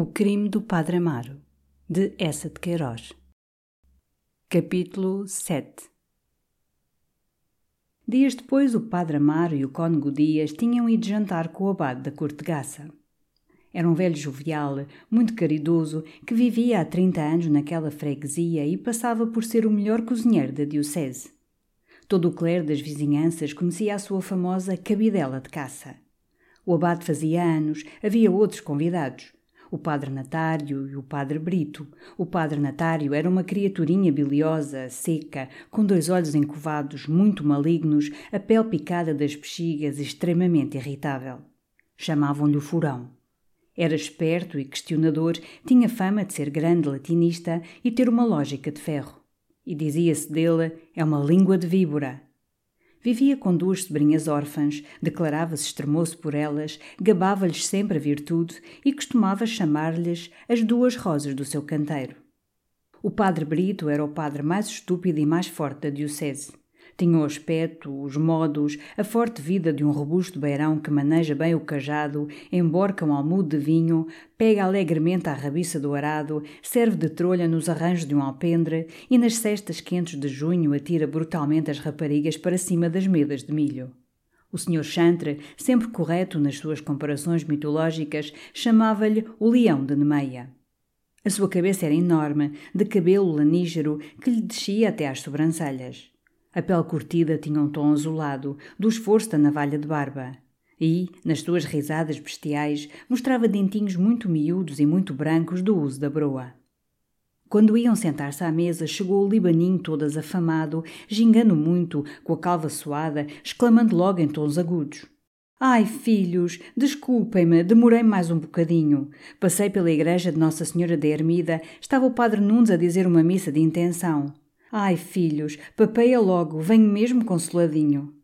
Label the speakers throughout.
Speaker 1: O crime do Padre Amaro, de Essa de Queiroz. Capítulo 7 Dias depois, o Padre Amaro e o Cônego Dias tinham ido jantar com o abade da Cortegaça. Era um velho jovial, muito caridoso, que vivia há 30 anos naquela freguesia e passava por ser o melhor cozinheiro da diocese. Todo o clero das vizinhanças conhecia a sua famosa cabidela de caça. O abade fazia anos, havia outros convidados o padre Natário e o padre Brito. O padre Natário era uma criaturinha biliosa, seca, com dois olhos encovados, muito malignos, a pele picada das bexigas, extremamente irritável. Chamavam-lhe o furão. Era esperto e questionador, tinha fama de ser grande latinista e ter uma lógica de ferro. E dizia-se dele: é uma língua de víbora. Vivia com duas sobrinhas órfãs, declarava-se extremoso por elas, gabava-lhes sempre a virtude e costumava chamar-lhes as duas rosas do seu canteiro. O padre Brito era o padre mais estúpido e mais forte da diocese. Tinha o aspecto, os modos, a forte vida de um robusto beirão que maneja bem o cajado, emborca um almudo de vinho, pega alegremente à rabiça do arado, serve de trolha nos arranjos de um alpendre e nas cestas quentes de junho atira brutalmente as raparigas para cima das medas de milho. O Sr. Chantre, sempre correto nas suas comparações mitológicas, chamava-lhe o Leão de Nemeia. A sua cabeça era enorme, de cabelo lanígero que lhe descia até às sobrancelhas. A pele curtida tinha um tom azulado, do esforço da navalha de barba. E, nas suas risadas bestiais, mostrava dentinhos muito miúdos e muito brancos do uso da broa. Quando iam sentar-se à mesa, chegou o libaninho todo afamado, gingando muito, com a calva suada, exclamando logo em tons agudos. Ai, filhos, desculpem-me, demorei mais um bocadinho. Passei pela igreja de Nossa Senhora da Ermida, estava o padre Nunes a dizer uma missa de intenção. Ai, filhos, papeia logo, venho mesmo consoladinho.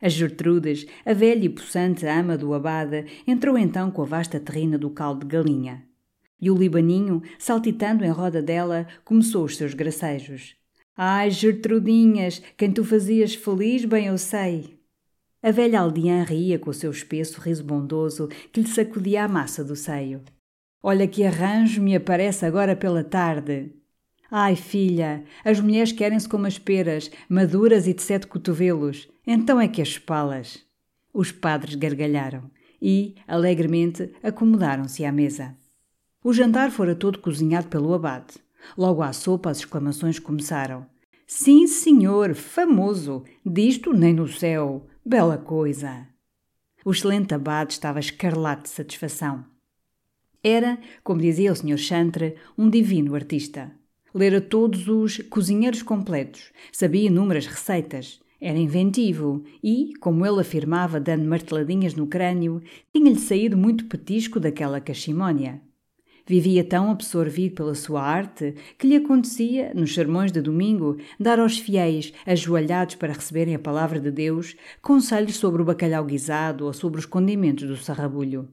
Speaker 1: A Gertrudes, a velha e possante ama do abade, entrou então com a vasta terrina do caldo de galinha. E o libaninho, saltitando em roda dela, começou os seus gracejos. Ai, Gertrudinhas, quem tu fazias feliz, bem eu sei. A velha aldeã ria com o seu espesso riso bondoso que lhe sacudia a massa do seio. Olha que arranjo me aparece agora pela tarde. Ai, filha, as mulheres querem-se como as peras, maduras e de sete cotovelos. Então é que as palas. Os padres gargalharam e, alegremente, acomodaram-se à mesa. O jantar fora todo cozinhado pelo abade. Logo à sopa as exclamações começaram. Sim, senhor, famoso! Disto nem no céu! Bela coisa! O excelente abade estava escarlate de satisfação. Era, como dizia o senhor Chantre, um divino artista. Lera todos os cozinheiros completos, sabia inúmeras receitas, era inventivo e, como ele afirmava dando marteladinhas no crânio, tinha-lhe saído muito petisco daquela cachimónia. Vivia tão absorvido pela sua arte que lhe acontecia, nos sermões de domingo, dar aos fiéis, ajoelhados para receberem a palavra de Deus, conselhos sobre o bacalhau guisado ou sobre os condimentos do sarrabulho.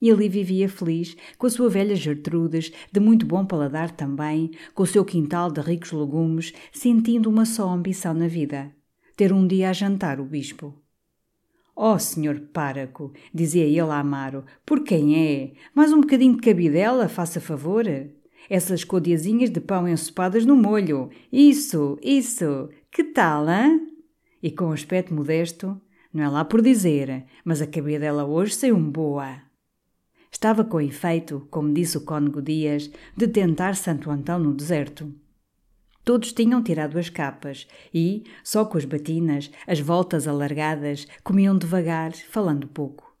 Speaker 1: E ali vivia feliz, com a sua velha Gertrudes, de muito bom paladar também, com o seu quintal de ricos legumes, sentindo uma só ambição na vida: ter um dia a jantar o bispo. Oh, senhor páraco, dizia ele a Amaro, por quem é? Mais um bocadinho de cabidela, faça favor. Essas codiazinhas de pão ensopadas no molho. Isso, isso. Que tal, hã? E com aspecto modesto, não é lá por dizer, mas a cabidela hoje saiu boa. Estava com efeito, como disse o cônego Dias, de tentar Santo Antão no deserto. Todos tinham tirado as capas e, só com as batinas, as voltas alargadas, comiam devagar, falando pouco.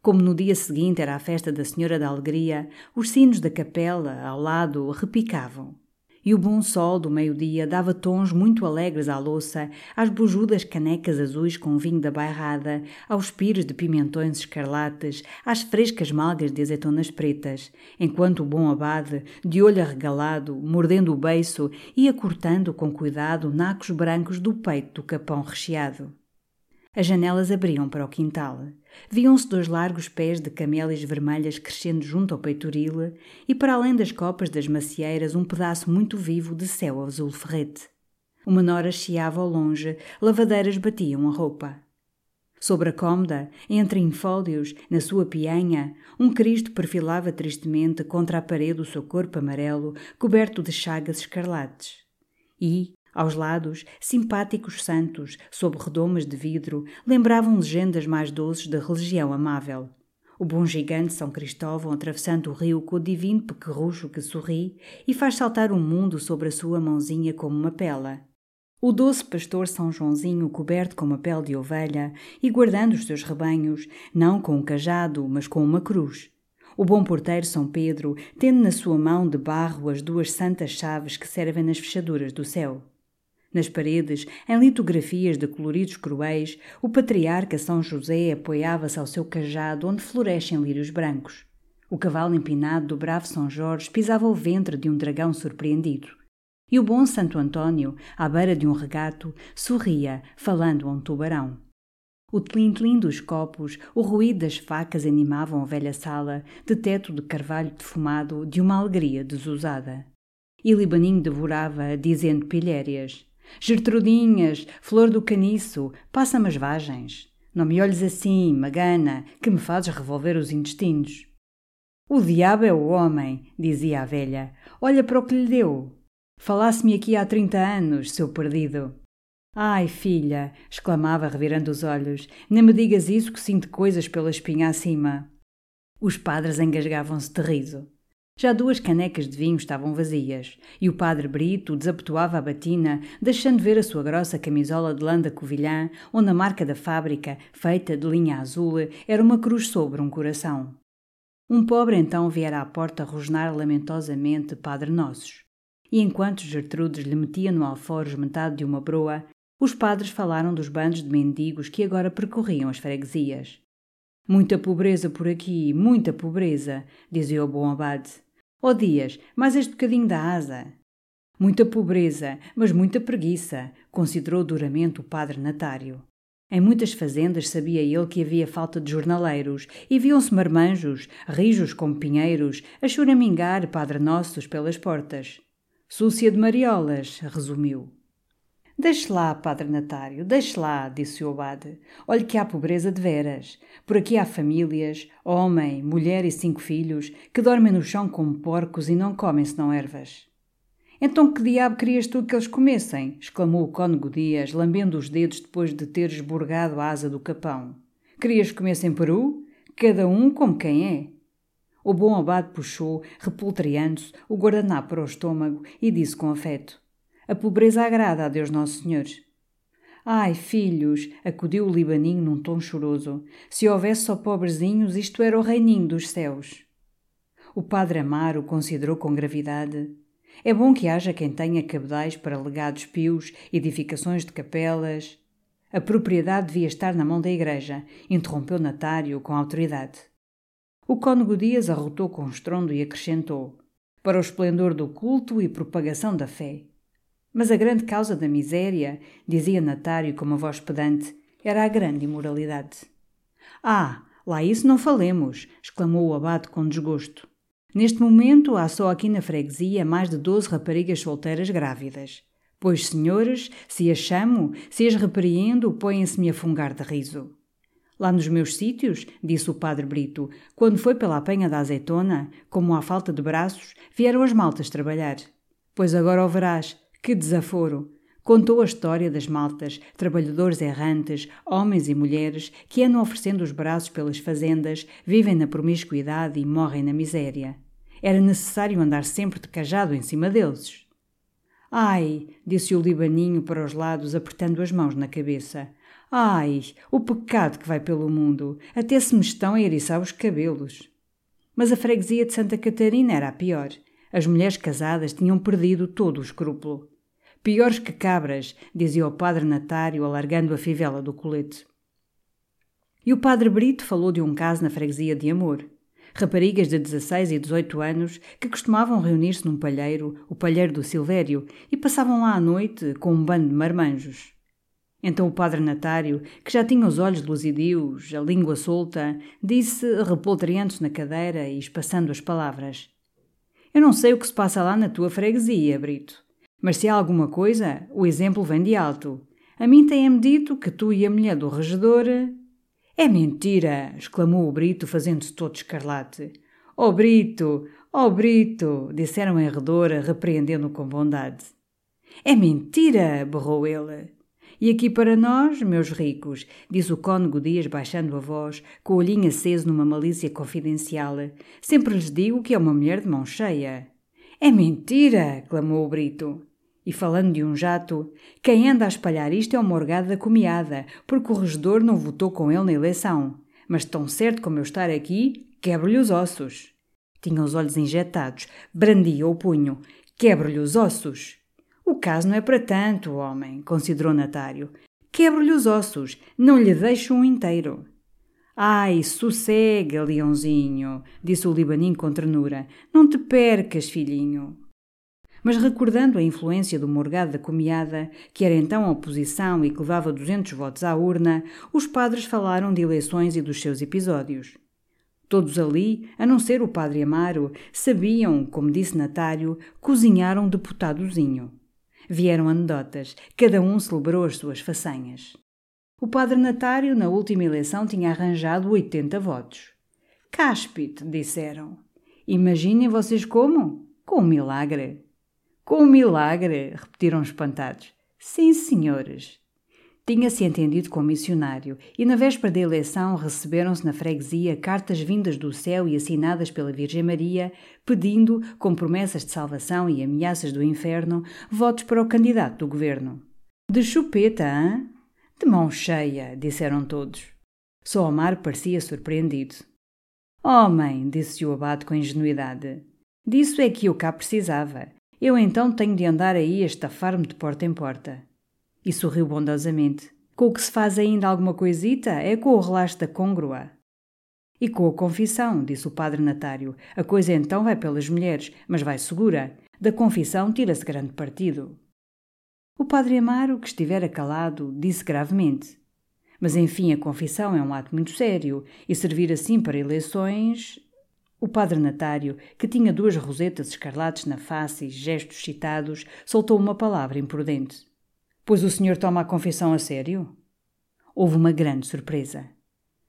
Speaker 1: Como no dia seguinte era a festa da Senhora da Alegria, os sinos da capela, ao lado, repicavam e o bom sol do meio-dia dava tons muito alegres à louça, às bujudas canecas azuis com vinho da bairrada, aos pires de pimentões escarlates, às frescas malgas de azeitonas pretas, enquanto o bom abade, de olho arregalado, mordendo o beiço, ia cortando com cuidado nacos brancos do peito do capão recheado. As janelas abriam para o quintal. Viam-se dois largos pés de camélias vermelhas crescendo junto ao peitoril e, para além das copas das macieiras, um pedaço muito vivo de céu azul ferrete. Uma nora chiava ao longe, lavadeiras batiam a roupa. Sobre a cômoda, entre infólios, na sua pianha, um Cristo perfilava tristemente contra a parede o seu corpo amarelo, coberto de chagas escarlates. E, aos lados, simpáticos santos, sob redomas de vidro, lembravam legendas mais doces da religião amável. O bom gigante São Cristóvão atravessando o rio com o divino pequerrucho que sorri e faz saltar o mundo sobre a sua mãozinha como uma pela. O doce pastor São Joãozinho, coberto com uma pele de ovelha e guardando os seus rebanhos, não com um cajado, mas com uma cruz. O bom porteiro São Pedro, tendo na sua mão de barro as duas santas chaves que servem nas fechaduras do céu. Nas paredes, em litografias de coloridos cruéis, o patriarca São José apoiava-se ao seu cajado onde florescem lírios brancos. O cavalo empinado do bravo São Jorge pisava o ventre de um dragão surpreendido. E o bom Santo Antônio, à beira de um regato, sorria, falando a um tubarão. O tlim-tlim dos copos, o ruído das facas animavam a velha sala, de teto de carvalho defumado, de uma alegria desusada. E Libaninho devorava, dizendo pilhérias: Gertrudinhas, flor do caniço, passa-me as vagens. Não me olhes assim, magana, que me fazes revolver os intestinos. O diabo é o homem, dizia a velha. Olha para o que lhe deu. Falasse-me aqui há trinta anos, seu perdido. Ai, filha, exclamava, revirando os olhos, nem me digas isso que sinto coisas pela espinha acima. Os padres engasgavam-se de riso. Já duas canecas de vinho estavam vazias, e o padre Brito desabotoava a batina, deixando ver a sua grossa camisola de lã da Covilhã, onde a marca da fábrica, feita de linha azul, era uma cruz sobre um coração. Um pobre então viera à porta rosnar lamentosamente Padre Nossos e enquanto Gertrudes lhe metia no alforje metade de uma broa, os padres falaram dos bandos de mendigos que agora percorriam as freguesias. Muita pobreza por aqui, muita pobreza, dizia o bom abade. Oh, Dias, mais este bocadinho da asa. Muita pobreza, mas muita preguiça, considerou duramente o padre Natário. Em muitas fazendas sabia ele que havia falta de jornaleiros e viam-se marmanjos, rijos como pinheiros, a choramingar Padre Nossos pelas portas. Súcia de Mariolas, resumiu. Deixe lá, Padre Natário, deixe lá, disse o abade. Olhe que há pobreza de veras. Por aqui há famílias, homem, mulher e cinco filhos, que dormem no chão como porcos e não comem senão ervas. Então que diabo querias tu que eles comessem? exclamou o cônego Dias, lambendo os dedos depois de ter esburgado a asa do capão. Querias que comessem peru? Cada um como quem é. O bom abade puxou, repultreando-se, o guardanapo para o estômago e disse com afeto: A pobreza agrada a Deus Nosso Senhor. Ai, filhos, acudiu o libaninho num tom choroso, se houvesse só pobrezinhos, isto era o reininho dos céus. O padre Amaro considerou com gravidade. É bom que haja quem tenha cabedais para legados pios, edificações de capelas. A propriedade devia estar na mão da igreja, interrompeu Natário com autoridade. O cônego Dias arrotou com estrondo e acrescentou: para o esplendor do culto e propagação da fé. Mas a grande causa da miséria, dizia Natário com uma voz pedante, era a grande imoralidade. Ah, lá isso não falemos! exclamou o abade com desgosto. Neste momento há só aqui na freguesia mais de doze raparigas solteiras grávidas. Pois, senhores, se as chamo, se as repreendo, põem-se-me a fungar de riso. Lá nos meus sítios, disse o padre Brito, quando foi pela apanha da azeitona, como há falta de braços, vieram as maltas trabalhar. Pois agora o verás, que desaforo! Contou a história das maltas, trabalhadores errantes, homens e mulheres, que andam oferecendo os braços pelas fazendas, vivem na promiscuidade e morrem na miséria. Era necessário andar sempre de cajado em cima deles. Ai, disse o libaninho para os lados, apertando as mãos na cabeça. Ai, o pecado que vai pelo mundo, até se me estão a eriçar os cabelos. Mas a freguesia de Santa Catarina era a pior. As mulheres casadas tinham perdido todo o escrúpulo. Piores que cabras, dizia o padre Natário, alargando a fivela do colete. E o padre Brito falou de um caso na freguesia de Amor. Raparigas de 16 e 18 anos que costumavam reunir-se num palheiro, o palheiro do Silvério, e passavam lá à noite com um bando de marmanjos. Então o padre Natário, que já tinha os olhos luzidios, a língua solta, disse, repoltreando-se na cadeira e espaçando as palavras: Eu não sei o que se passa lá na tua freguesia, Brito. Mas se há alguma coisa, o exemplo vem de alto. A mim têm-me dito que tu e a mulher do regedor. É mentira! exclamou o Brito, fazendo-se todo escarlate. Oh Brito! Oh Brito! disseram em redor, repreendendo-o com bondade. É mentira! berrou ele. E aqui para nós, meus ricos, disse o cônego Dias baixando a voz, com o olhinho aceso numa malícia confidencial, sempre lhes digo que é uma mulher de mão cheia. É mentira! clamou o Brito. E falando de um jato, quem anda a espalhar isto é o morgado da comiada, porque o regedor não votou com ele na eleição. Mas tão certo como eu estar aqui, quebro-lhe os ossos. Tinha os olhos injetados, brandia o punho. Quebro-lhe os ossos. O caso não é para tanto, homem, considerou Natário. Quebro-lhe os ossos, não lhe deixo um inteiro. Ai, sossega, leãozinho, disse o libaninho com ternura. Não te percas, filhinho. Mas recordando a influência do morgado da comiada, que era então oposição e que levava duzentos votos à urna, os padres falaram de eleições e dos seus episódios. Todos ali, a não ser o padre Amaro, sabiam, como disse Natário, cozinhar um deputadozinho. Vieram anedotas, cada um celebrou as suas façanhas. O padre Natário, na última eleição, tinha arranjado 80 votos. Cáspite, disseram. Imaginem vocês como? Com um milagre. Com um milagre, repetiram espantados. Sim, senhores. Tinha-se entendido com o missionário, e na véspera da eleição receberam-se na freguesia cartas vindas do céu e assinadas pela Virgem Maria, pedindo, com promessas de salvação e ameaças do inferno, votos para o candidato do governo. De chupeta, hã? De mão cheia, disseram todos. Só Omar parecia surpreendido. Homem, disse o abade com ingenuidade, disso é que eu cá precisava. Eu então tenho de andar aí a estafar-me de porta em porta. E sorriu bondosamente. Com o que se faz ainda alguma coisita é com o relaxo da côngrua. E com a confissão, disse o padre Natário. A coisa então vai pelas mulheres, mas vai segura. Da confissão tira-se grande partido. O padre Amaro, que estivera calado, disse gravemente: Mas enfim, a confissão é um ato muito sério, e servir assim para eleições o padre Natário, que tinha duas rosetas escarlates na face e gestos citados, soltou uma palavra imprudente. Pois o senhor toma a confissão a sério? Houve uma grande surpresa.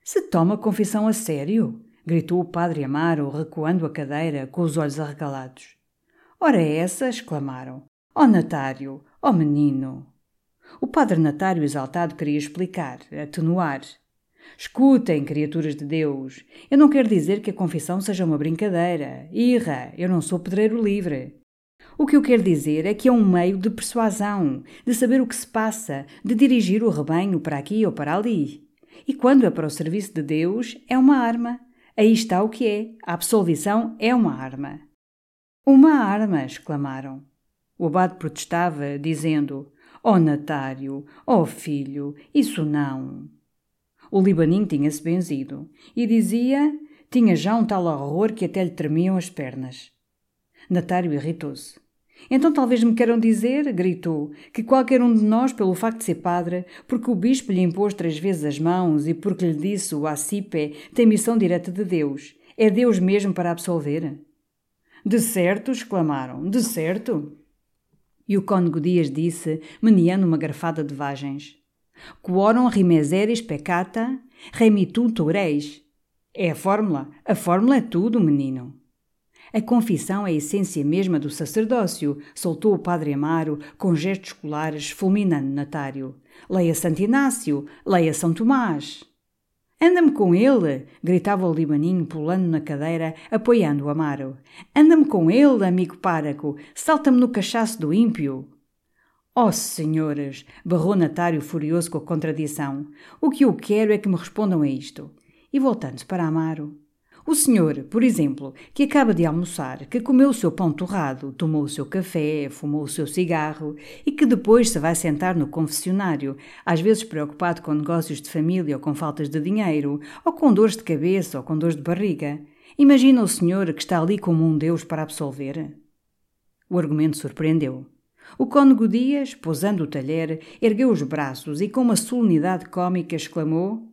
Speaker 1: Se toma a confissão a sério? gritou o padre Amaro, recuando a cadeira, com os olhos arregalados. Ora essa! exclamaram. Ó oh, Natário! Ó oh, menino! O padre Natário exaltado queria explicar, atenuar, Escutem, criaturas de Deus. Eu não quero dizer que a confissão seja uma brincadeira. Irra, eu não sou pedreiro livre. O que eu quero dizer é que é um meio de persuasão, de saber o que se passa, de dirigir o rebanho para aqui ou para ali. E quando é para o serviço de Deus, é uma arma. Aí está o que é. A absolvição é uma arma. Uma arma! exclamaram. O abade protestava, dizendo: Oh, Natário, oh, filho, isso não. O libaninho tinha-se benzido e dizia tinha já um tal horror que até lhe tremiam as pernas. Natário irritou-se. Então talvez me queiram dizer, gritou, que qualquer um de nós, pelo facto de ser padre, porque o bispo lhe impôs três vezes as mãos e porque lhe disse o acipé, tem missão direta de Deus. É Deus mesmo para absolver? De certo, exclamaram, de certo. E o cônego Dias disse, meneando uma garfada de vagens. Quorum rimeseris peccata, remituntur toureis. É a fórmula. A fórmula é tudo, menino. A confissão é a essência mesma do sacerdócio, soltou o padre Amaro com gestos escolares fulminando Natário. Leia Santo Inácio, leia São Tomás. Anda-me com ele! gritava o libaninho pulando na cadeira, apoiando o Amaro. Anda-me com ele, amigo páraco! Salta-me no cachaço do ímpio! Oh, senhoras! berrou Natário furioso com a contradição. O que eu quero é que me respondam a isto. E voltando-se para Amaro. O senhor, por exemplo, que acaba de almoçar, que comeu o seu pão torrado, tomou o seu café, fumou o seu cigarro e que depois se vai sentar no confessionário, às vezes preocupado com negócios de família ou com faltas de dinheiro, ou com dores de cabeça ou com dores de barriga. Imagina o senhor que está ali como um Deus para absolver? O argumento surpreendeu. O cônego Dias, posando o talher, ergueu os braços e com uma solenidade cômica exclamou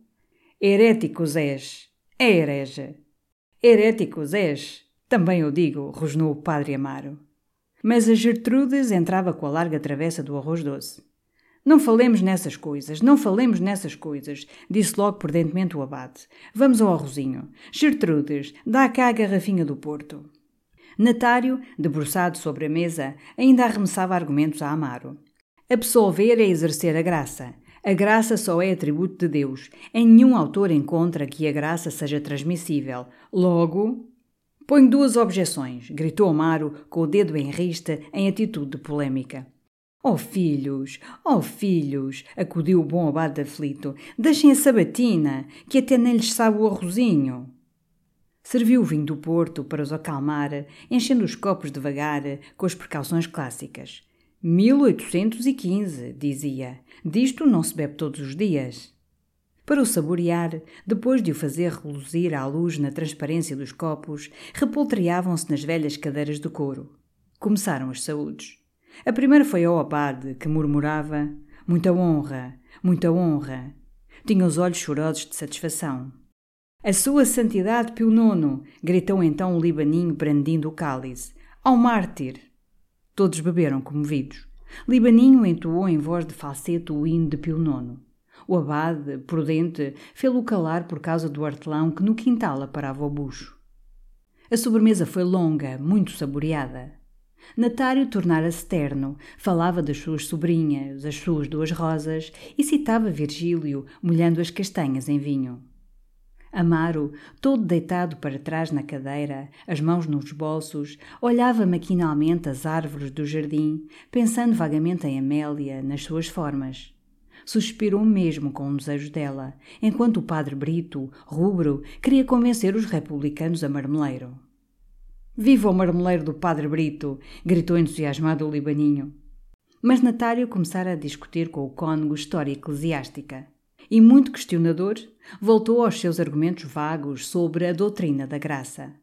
Speaker 1: Heréticos és! É herege! Heréticos és! Também eu digo, rosnou o padre Amaro. Mas a Gertrudes entrava com a larga travessa do arroz doce. Não falemos nessas coisas, não falemos nessas coisas, disse logo prudentemente o abade. Vamos ao arrozinho. Gertrudes, dá cá a garrafinha do Porto. Natário, debruçado sobre a mesa, ainda arremessava argumentos a Amaro. Absolver é exercer a graça. A graça só é atributo de Deus. Em nenhum autor encontra que a graça seja transmissível. Logo. Ponho duas objeções, gritou Amaro, com o dedo em rista, em atitude de polémica. Oh filhos, oh filhos, acudiu o bom abade aflito, deixem a sabatina, que até nem lhes sabe o arrozinho. Serviu o vinho do Porto para os acalmar, enchendo os copos devagar, com as precauções clássicas. 1815, dizia. Disto não se bebe todos os dias. Para o saborear, depois de o fazer reluzir à luz na transparência dos copos, repoltreavam-se nas velhas cadeiras de couro. Começaram as saúdes. A primeira foi ao abade, que murmurava: Muita honra, muita honra. Tinha os olhos chorosos de satisfação. A sua santidade Pio IX! gritou então o libaninho brandindo o cálice. Ao mártir! Todos beberam comovidos. Libaninho entoou em voz de falsete o hino de Pio IX. O abade, prudente, fê-lo calar por causa do artelão que no quintal aparava o bucho. A sobremesa foi longa, muito saboreada. Natário tornara-se terno, falava das suas sobrinhas, as suas duas rosas, e citava Virgílio, molhando as castanhas em vinho. Amaro, todo deitado para trás na cadeira, as mãos nos bolsos, olhava maquinalmente as árvores do jardim, pensando vagamente em Amélia, nas suas formas. Suspirou mesmo com um desejo dela, enquanto o padre Brito, rubro, queria convencer os republicanos a marmeleiro. Viva o marmeleiro do Padre Brito! gritou entusiasmado o libaninho. Mas Natário começara a discutir com o cônego história eclesiástica. E, muito questionador, voltou aos seus argumentos vagos sobre a doutrina da graça.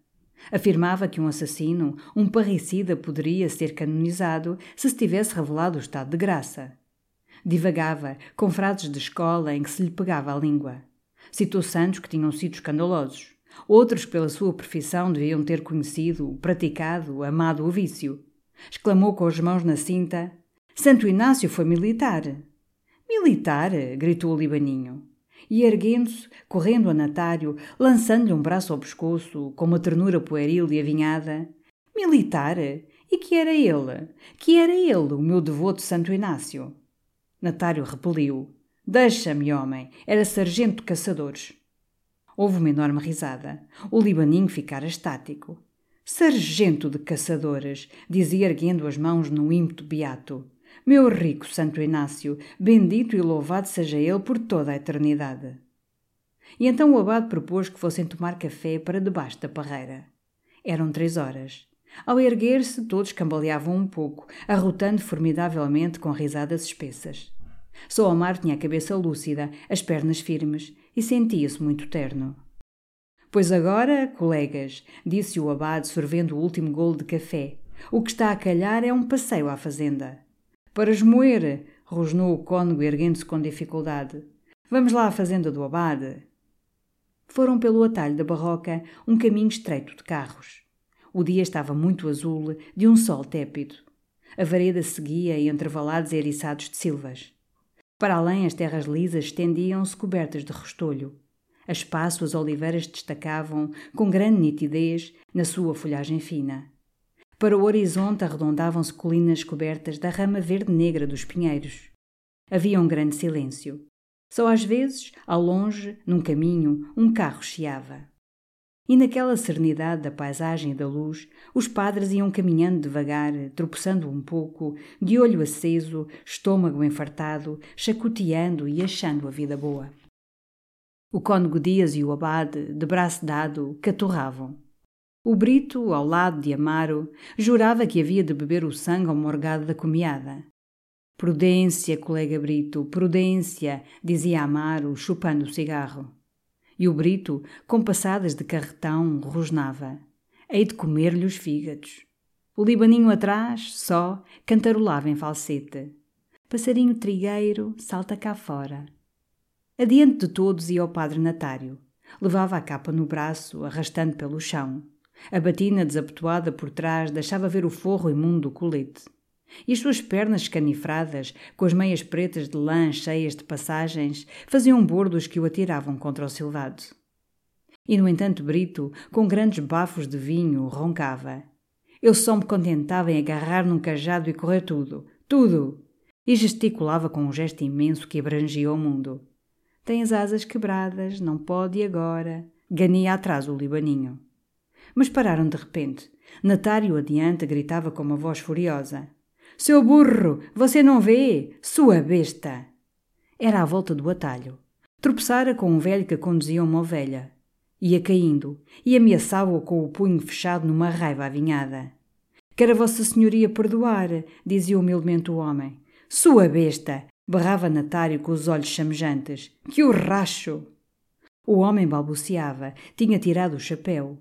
Speaker 1: Afirmava que um assassino, um parricida, poderia ser canonizado se se tivesse revelado o estado de graça. Divagava, com frases de escola em que se lhe pegava a língua. Citou santos que tinham sido escandalosos. Outros, pela sua profissão, deviam ter conhecido, praticado, amado o vício. Exclamou com as mãos na cinta: Santo Inácio foi militar. Militar? gritou o libaninho. E erguendo-se, correndo a Natário, lançando-lhe um braço ao pescoço, com uma ternura pueril e avinhada: Militar? E que era ele? Que era ele, o meu devoto Santo Inácio? Natário repeliu. Deixa-me, homem, era sargento de caçadores. Houve uma enorme risada. O libaninho ficara estático. Sargento de caçadores, dizia erguendo as mãos num ímpeto beato. Meu rico Santo Inácio, bendito e louvado seja ele por toda a eternidade. E então o abade propôs que fossem tomar café para debaixo da parreira. Eram três horas. Ao erguer-se, todos cambaleavam um pouco, arrotando formidavelmente com risadas espessas. Só Omar tinha a cabeça lúcida, as pernas firmes, e sentia-se muito terno. Pois agora, colegas, disse o abade sorvendo o último golo de café, o que está a calhar é um passeio à fazenda. Para esmoer, rosnou o cônego erguendo-se com dificuldade. Vamos lá à fazenda do abade. Foram pelo atalho da barroca, um caminho estreito de carros. O dia estava muito azul, de um sol tépido. A vareda seguia entre valados eriçados de silvas. Para além, as terras lisas estendiam-se cobertas de restolho. A espaço, as oliveiras destacavam, com grande nitidez, na sua folhagem fina. Para o horizonte arredondavam-se colinas cobertas da rama verde-negra dos pinheiros. Havia um grande silêncio. Só às vezes, ao longe, num caminho, um carro chiava. E naquela serenidade da paisagem e da luz, os padres iam caminhando devagar, tropeçando um pouco, de olho aceso, estômago enfartado, chacoteando e achando a vida boa. O cônego Dias e o abade, de braço dado, catorravam. O Brito, ao lado de Amaro, jurava que havia de beber o sangue ao morgado da comiada. Prudência, colega Brito, prudência, dizia Amaro, chupando o cigarro. E o Brito, com passadas de carretão, rosnava. Hei de comer-lhe os fígados. O libaninho atrás, só, cantarolava em falsete. Passarinho trigueiro, salta cá fora. Adiante de todos ia o padre Natário. Levava a capa no braço, arrastando pelo chão. A batina desabotoada por trás deixava ver o forro imundo do colete. E as suas pernas escanifradas, com as meias pretas de lã cheias de passagens, faziam bordos que o atiravam contra o silvado. E, no entanto, Brito, com grandes bafos de vinho, roncava. Eu só me contentava em agarrar num cajado e correr tudo, tudo! E gesticulava com um gesto imenso que abrangia o mundo. Tem as asas quebradas, não pode agora. Gania atrás o libaninho. Mas pararam de repente. Natário adiante gritava com uma voz furiosa. Seu burro, você não vê? Sua besta! Era à volta do atalho. Tropeçara com um velho que conduzia uma ovelha. Ia caindo e ameaçava-o com o punho fechado numa raiva avinhada. Quer a Vossa Senhoria perdoar, dizia humildemente o homem. Sua besta! berrava Natário com os olhos chamejantes. Que o racho! O homem balbuciava, tinha tirado o chapéu.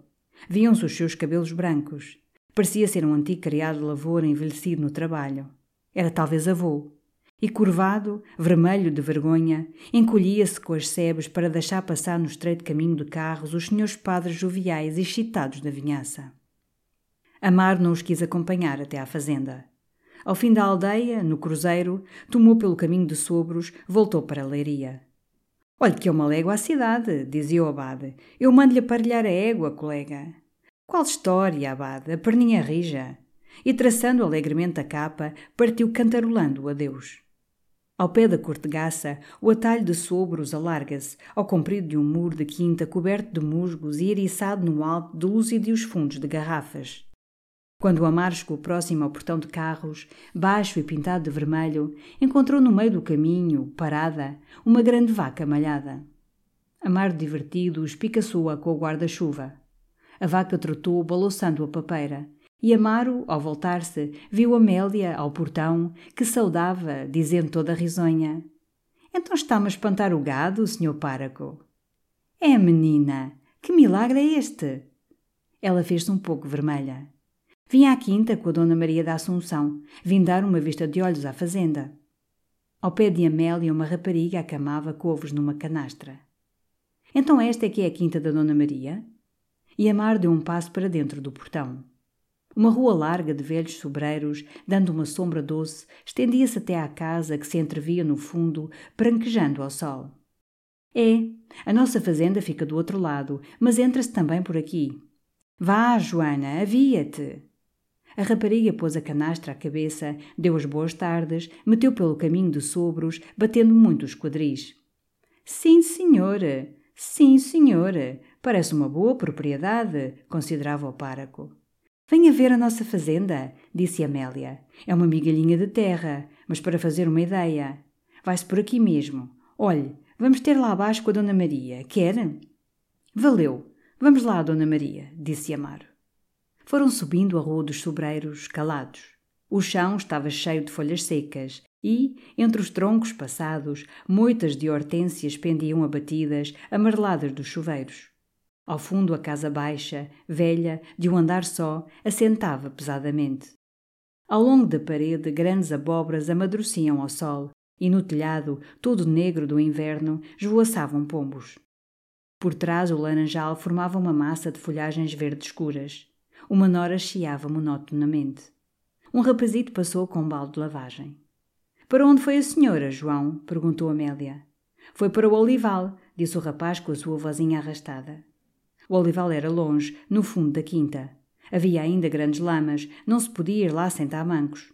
Speaker 1: Viam-se os seus cabelos brancos. Parecia ser um antigo criado de lavoura envelhecido no trabalho. Era talvez avô. E curvado, vermelho de vergonha, encolhia-se com as sebes para deixar passar no estreito caminho de carros os senhores padres joviais e excitados da vinhaça. Amar não os quis acompanhar até à fazenda. Ao fim da aldeia, no cruzeiro, tomou pelo caminho de Sobros, voltou para a Leiria. Olhe que eu me alego à cidade, dizia o abade. Eu mando-lhe aparelhar a égua, colega. Qual história, abade? A perninha rija. E traçando alegremente a capa, partiu cantarolando o adeus. Ao pé da cortegaça, o atalho de sobros alarga-se, ao comprido de um muro de quinta coberto de musgos e eriçado no alto de lúcidos fundos de garrafas. Quando Amar chegou próximo ao portão de carros, baixo e pintado de vermelho, encontrou no meio do caminho, parada, uma grande vaca malhada. Amar divertido espicaçou-a com o guarda-chuva. A vaca trotou, balouçando a papeira, e Amaro, ao voltar-se, viu Amélia ao portão, que saudava, dizendo toda risonha: Então está-me a espantar o gado, senhor páraco? É, menina, que milagre é este? Ela fez-se um pouco vermelha. Vinha à quinta com a Dona Maria da Assunção, vim dar uma vista de olhos à fazenda. Ao pé de Amélia, uma rapariga acamava couves numa canastra. Então esta é que é a quinta da Dona Maria? E Amar deu um passo para dentro do portão. Uma rua larga de velhos sobreiros, dando uma sombra doce, estendia-se até à casa que se entrevia no fundo, branquejando ao sol. É, a nossa fazenda fica do outro lado, mas entra-se também por aqui. Vá, Joana, avia-te! A rapariga pôs a canastra à cabeça, deu as boas tardes, meteu pelo caminho de sobros, batendo muito os quadris. Sim, senhora, sim, senhora, parece uma boa propriedade, considerava o páraco. Venha ver a nossa fazenda, disse Amélia. É uma migalhinha de terra, mas para fazer uma ideia. Vai-se por aqui mesmo. Olhe, vamos ter lá abaixo com a Dona Maria. Quer? Valeu. Vamos lá, Dona Maria, disse Amaro. Foram subindo a rua dos sobreiros, calados. O chão estava cheio de folhas secas e, entre os troncos passados, moitas de hortênsias pendiam abatidas, amareladas dos chuveiros. Ao fundo, a casa baixa, velha, de um andar só, assentava pesadamente. Ao longo da parede, grandes abóboras amadureciam ao sol, e no telhado, todo negro do inverno, esvoaçavam pombos. Por trás, o laranjal formava uma massa de folhagens verdes escuras. Uma nora chiava monotonamente. Um rapazito passou com um balde de lavagem. Para onde foi a senhora, João? perguntou Amélia. Foi para o olival, disse o rapaz com a sua vozinha arrastada. O olival era longe, no fundo da quinta. Havia ainda grandes lamas, não se podia ir lá sentar mancos.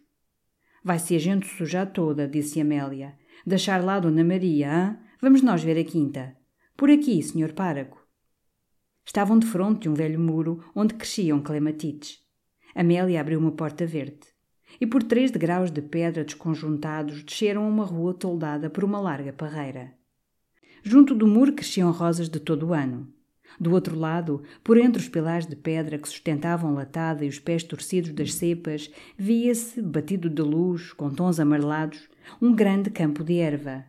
Speaker 1: Vai-se a gente sujar toda, disse Amélia. Deixar lá Dona Maria, hã? Vamos nós ver a quinta. Por aqui, senhor páraco. Estavam de fronte de um velho muro onde cresciam clematites. Amélia abriu uma porta verde. E por três degraus de pedra desconjuntados desceram uma rua toldada por uma larga parreira. Junto do muro cresciam rosas de todo o ano. Do outro lado, por entre os pilares de pedra que sustentavam latada e os pés torcidos das cepas, via-se, batido de luz, com tons amarelados, um grande campo de erva,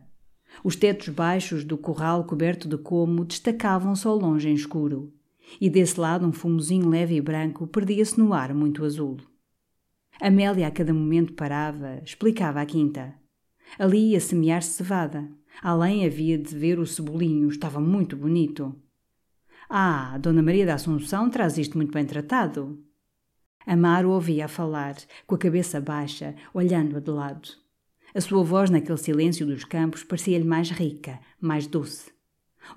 Speaker 1: os tetos baixos do corral coberto de como destacavam-se ao longe em escuro, e desse lado um fumozinho leve e branco perdia-se no ar muito azul. Amélia a cada momento parava, explicava a quinta. Ali ia semear-se cevada. Além havia de ver o cebolinho, estava muito bonito. Ah, Dona Maria da Assunção traz isto muito bem tratado. Amaro ouvia a falar, com a cabeça baixa, olhando-a de lado. A sua voz naquele silêncio dos campos parecia-lhe mais rica, mais doce.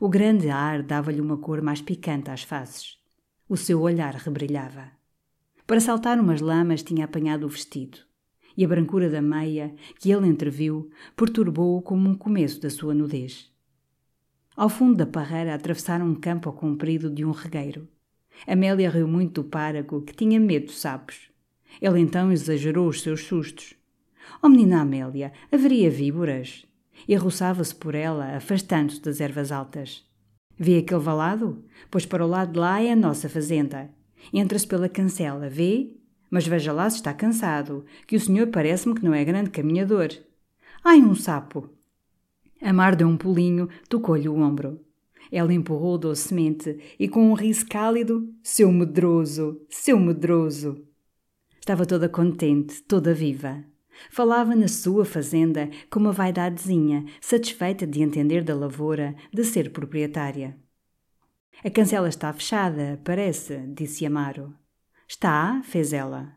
Speaker 1: O grande ar dava-lhe uma cor mais picante às faces. O seu olhar rebrilhava. Para saltar umas lamas tinha apanhado o vestido, e a brancura da meia, que ele entreviu, perturbou-o como um começo da sua nudez. Ao fundo da parreira atravessaram um campo comprido de um regueiro. Amélia riu muito do párago, que tinha medo de sapos. Ele então exagerou os seus sustos. Oh, menina Amélia, haveria víboras? E arroçava-se por ela, afastando-se das ervas altas. Vê aquele valado? Pois para o lado de lá é a nossa fazenda. Entra-se pela cancela, vê? Mas veja lá se está cansado, que o senhor parece-me que não é grande caminhador. Ai, um sapo! Amar deu um pulinho, tocou-lhe o ombro. Ela empurrou docemente e com um riso cálido, seu medroso, seu medroso. Estava toda contente, toda viva. Falava na sua fazenda com uma vaidadezinha, satisfeita de entender da lavoura, de ser proprietária. A cancela está fechada, parece, disse Amaro. Está, fez ela.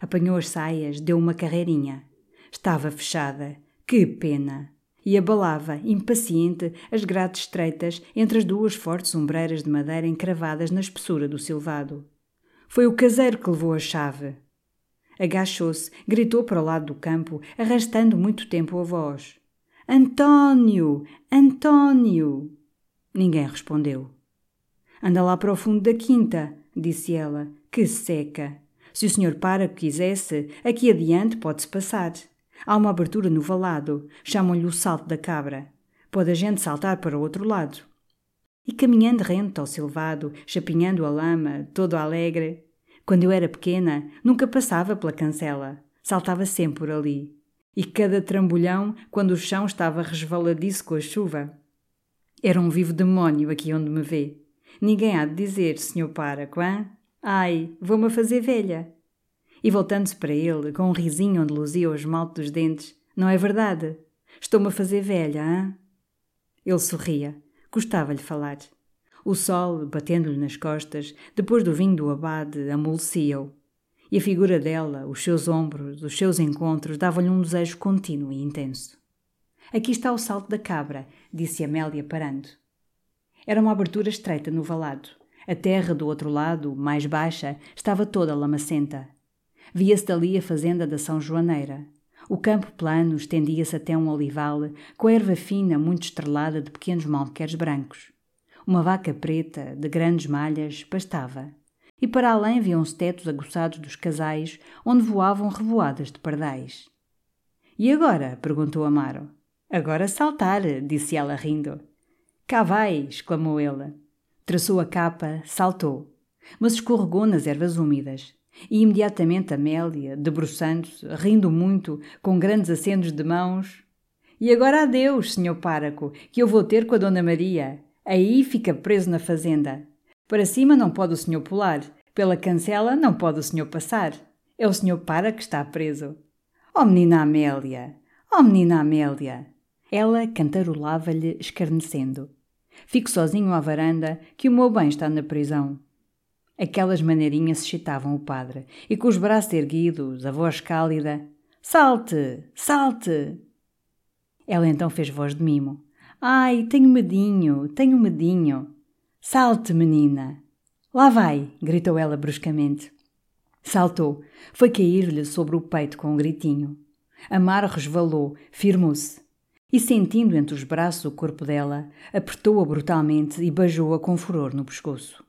Speaker 1: Apanhou as saias, deu uma carreirinha. Estava fechada. Que pena! E abalava, impaciente, as grades estreitas entre as duas fortes ombreiras de madeira encravadas na espessura do silvado. Foi o caseiro que levou a chave. Agachou-se, gritou para o lado do campo, arrastando muito tempo a voz. Antônio! Antônio! Ninguém respondeu. Anda lá para o fundo da quinta, disse ela. Que seca! Se o senhor para quisesse, aqui adiante pode-se passar. Há uma abertura no valado, chamam-lhe o salto da cabra. Pode a gente saltar para o outro lado. E caminhando rente ao silvado, chapinhando a lama, todo alegre. Quando eu era pequena, nunca passava pela cancela. Saltava sempre por ali. E cada trambolhão, quando o chão estava resvaladiço com a chuva. Era um vivo demónio aqui onde me vê. Ninguém há de dizer, senhor Páraco, hã? Ai, vou-me fazer velha. E voltando-se para ele, com um risinho onde luzia o esmalte dos dentes, não é verdade? Estou-me a fazer velha, hã? Ele sorria. Custava-lhe falar. O sol, batendo-lhe nas costas, depois do vinho do abade, amolecia-o. E a figura dela, os seus ombros, os seus encontros, davam-lhe um desejo contínuo e intenso. Aqui está o salto da cabra, disse Amélia, parando. Era uma abertura estreita no valado. A terra do outro lado, mais baixa, estava toda lamacenta. Via-se dali a fazenda da São Joaneira. O campo plano estendia-se até um olival, com a erva fina muito estrelada de pequenos malqueres brancos. Uma vaca preta, de grandes malhas, pastava. E para além viam-se tetos aguçados dos casais, onde voavam revoadas de pardais. E agora? perguntou Amaro. Agora saltar, disse ela rindo. Cá vai! exclamou ele. Traçou a capa, saltou, mas escorregou nas ervas úmidas. E imediatamente Amélia, debruçando-se, rindo muito, com grandes acenos de mãos. E agora adeus, senhor páraco, que eu vou ter com a Dona Maria. Aí fica preso na fazenda. Para cima não pode o senhor pular, pela cancela não pode o senhor passar. É o senhor para que está preso. Oh, menina Amélia! Oh, menina Amélia! Ela cantarolava-lhe, escarnecendo. Fico sozinho à varanda, que o meu bem está na prisão. Aquelas maneirinhas excitavam o padre, e com os braços erguidos, a voz cálida: Salte! Salte! Ela então fez voz de mimo. Ai, tenho medinho, tenho medinho. Salte, menina! Lá vai! gritou ela bruscamente. Saltou, foi cair-lhe sobre o peito com um gritinho. Amar resvalou, firmou-se e, sentindo entre os braços o corpo dela, apertou-a brutalmente e beijou-a com furor no pescoço.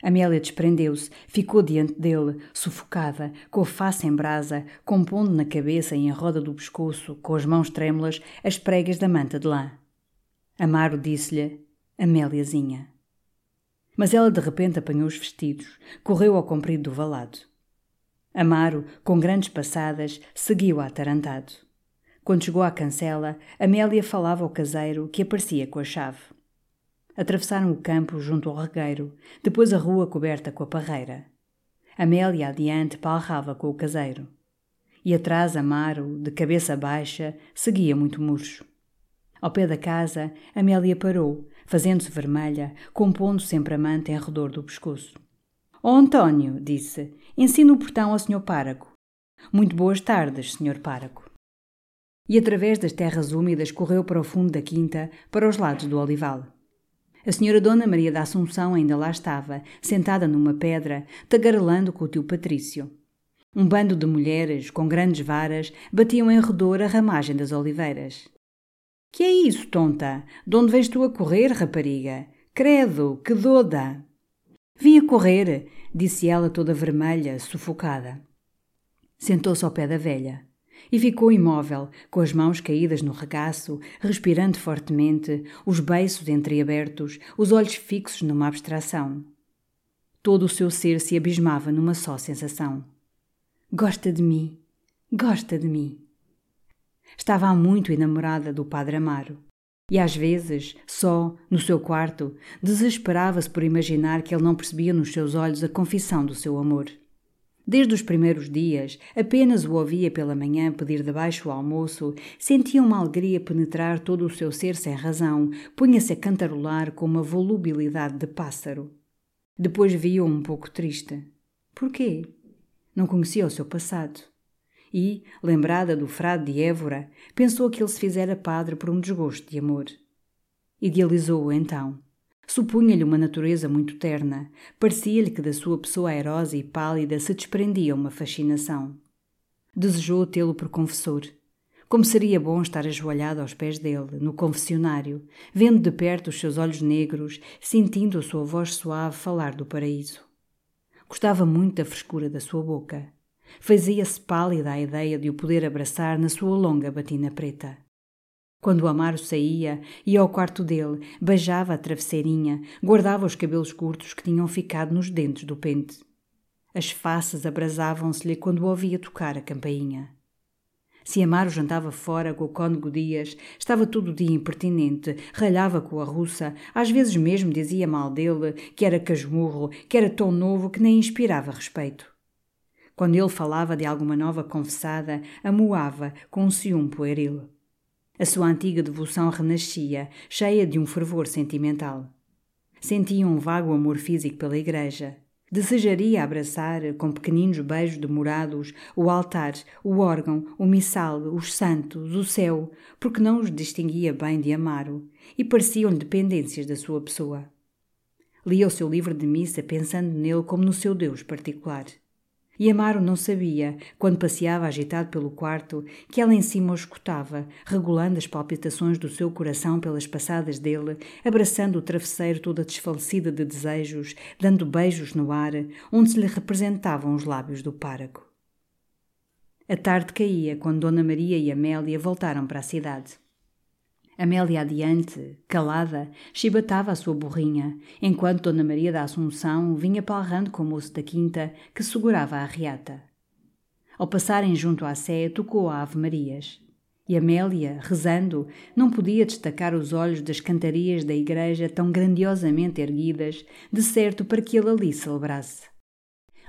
Speaker 1: Amélia desprendeu-se, ficou diante dele, sufocada, com a face em brasa, compondo na cabeça e em roda do pescoço, com as mãos trêmulas, as pregas da manta de lã. Amaro disse-lhe: Améliazinha. Mas ela de repente apanhou os vestidos, correu ao comprido do valado. Amaro, com grandes passadas, seguiu-a atarantado. Quando chegou à cancela, Amélia falava ao caseiro que aparecia com a chave. Atravessaram o campo junto ao regueiro, depois a rua coberta com a parreira. Amélia adiante palrava com o caseiro. E atrás Amaro, de cabeça baixa, seguia muito murcho. Ao pé da casa, Amélia parou, fazendo-se vermelha, compondo sempre a manta em redor do pescoço. Oh, António, disse, ensina o portão ao Sr. Páraco. Muito boas tardes, Sr. Páraco. E através das terras úmidas correu para o fundo da quinta, para os lados do olival. A senhora Dona Maria da Assunção ainda lá estava, sentada numa pedra, tagarelando com o tio Patrício. Um bando de mulheres, com grandes varas, batiam em redor a ramagem das oliveiras. Que é isso, tonta? De onde vens tu a correr, rapariga? Credo, que doda! Vim a correr, disse ela toda vermelha, sufocada. Sentou-se ao pé da velha e ficou imóvel, com as mãos caídas no regaço, respirando fortemente, os beiços entreabertos, os olhos fixos numa abstração. Todo o seu ser se abismava numa só sensação. Gosta de mim, gosta de mim. Estava há muito enamorada do Padre Amaro. E às vezes, só, no seu quarto, desesperava-se por imaginar que ele não percebia nos seus olhos a confissão do seu amor. Desde os primeiros dias, apenas o ouvia pela manhã pedir debaixo o almoço, sentia uma alegria penetrar todo o seu ser sem razão, punha-se a cantarolar com uma volubilidade de pássaro. Depois via-o um pouco triste. Porquê? Não conhecia o seu passado e, lembrada do frade de Évora, pensou que ele se fizera padre por um desgosto de amor. Idealizou-o então. Supunha-lhe uma natureza muito terna. Parecia-lhe que da sua pessoa airosa e pálida se desprendia uma fascinação. Desejou tê-lo por confessor. Como seria bom estar ajoelhado aos pés dele, no confessionário, vendo de perto os seus olhos negros, sentindo a sua voz suave falar do paraíso. Gostava muito da frescura da sua boca. Fazia-se pálida a ideia de o poder abraçar na sua longa batina preta. Quando o Amaro saía, ia ao quarto dele, beijava a travesseirinha, guardava os cabelos curtos que tinham ficado nos dentes do pente. As faces abrasavam-se-lhe quando ouvia tocar a campainha. Se Amaro jantava fora com o cônego Dias, estava todo o dia impertinente, ralhava com a russa, às vezes mesmo dizia mal dele, que era casmurro, que era tão novo que nem inspirava respeito. Quando ele falava de alguma nova confessada, amuava com um ciúme pueril. A sua antiga devoção renascia, cheia de um fervor sentimental. Sentia um vago amor físico pela igreja. Desejaria abraçar, com pequeninos beijos demorados, o altar, o órgão, o missal, os santos, o céu, porque não os distinguia bem de Amaro e pareciam-lhe dependências da sua pessoa. Lia o seu livro de missa pensando nele como no seu Deus particular. E Amaro não sabia, quando passeava agitado pelo quarto, que ela em cima o escutava, regulando as palpitações do seu coração pelas passadas dele, abraçando o travesseiro toda desfalecida de desejos, dando beijos no ar, onde se lhe representavam os lábios do páraco. A tarde caía quando Dona Maria e Amélia voltaram para a cidade. Amélia adiante, calada, chibatava a sua burrinha, enquanto Dona Maria da Assunção vinha palrando com o moço da quinta que segurava a reata. Ao passarem junto à sé, tocou a Ave Marias. E Amélia, rezando, não podia destacar os olhos das cantarias da igreja tão grandiosamente erguidas, de certo para que ele ali celebrasse.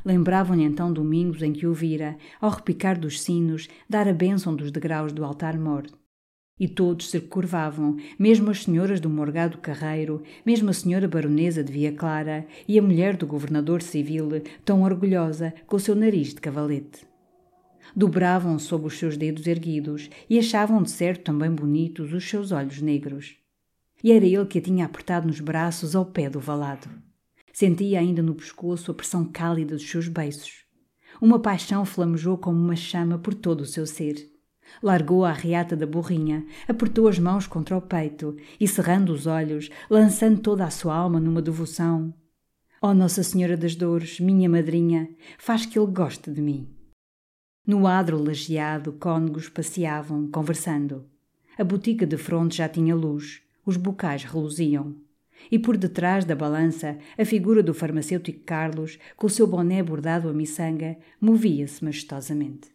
Speaker 1: Lembravam-lhe então domingos em que o vira, ao repicar dos sinos, dar a bênção dos degraus do altar-mor e todos se curvavam, mesmo as senhoras do Morgado Carreiro, mesmo a senhora baronesa de Via Clara e a mulher do governador civil, tão orgulhosa, com o seu nariz de cavalete. Dobravam sob os seus dedos erguidos e achavam de certo também bonitos os seus olhos negros. E era ele que a tinha apertado nos braços ao pé do valado. Sentia ainda no pescoço a pressão cálida dos seus beiços. Uma paixão flamejou como uma chama por todo o seu ser Largou a reata da burrinha, apertou as mãos contra o peito e, cerrando os olhos, lançando toda a sua alma numa devoção. Ó oh Nossa Senhora das Dores, minha madrinha, faz que ele goste de mim. No adro lajeado, cônegos passeavam, conversando. A botica de fronte já tinha luz, os bocais reluziam. E por detrás da balança, a figura do farmacêutico Carlos, com o seu boné bordado a miçanga, movia-se majestosamente.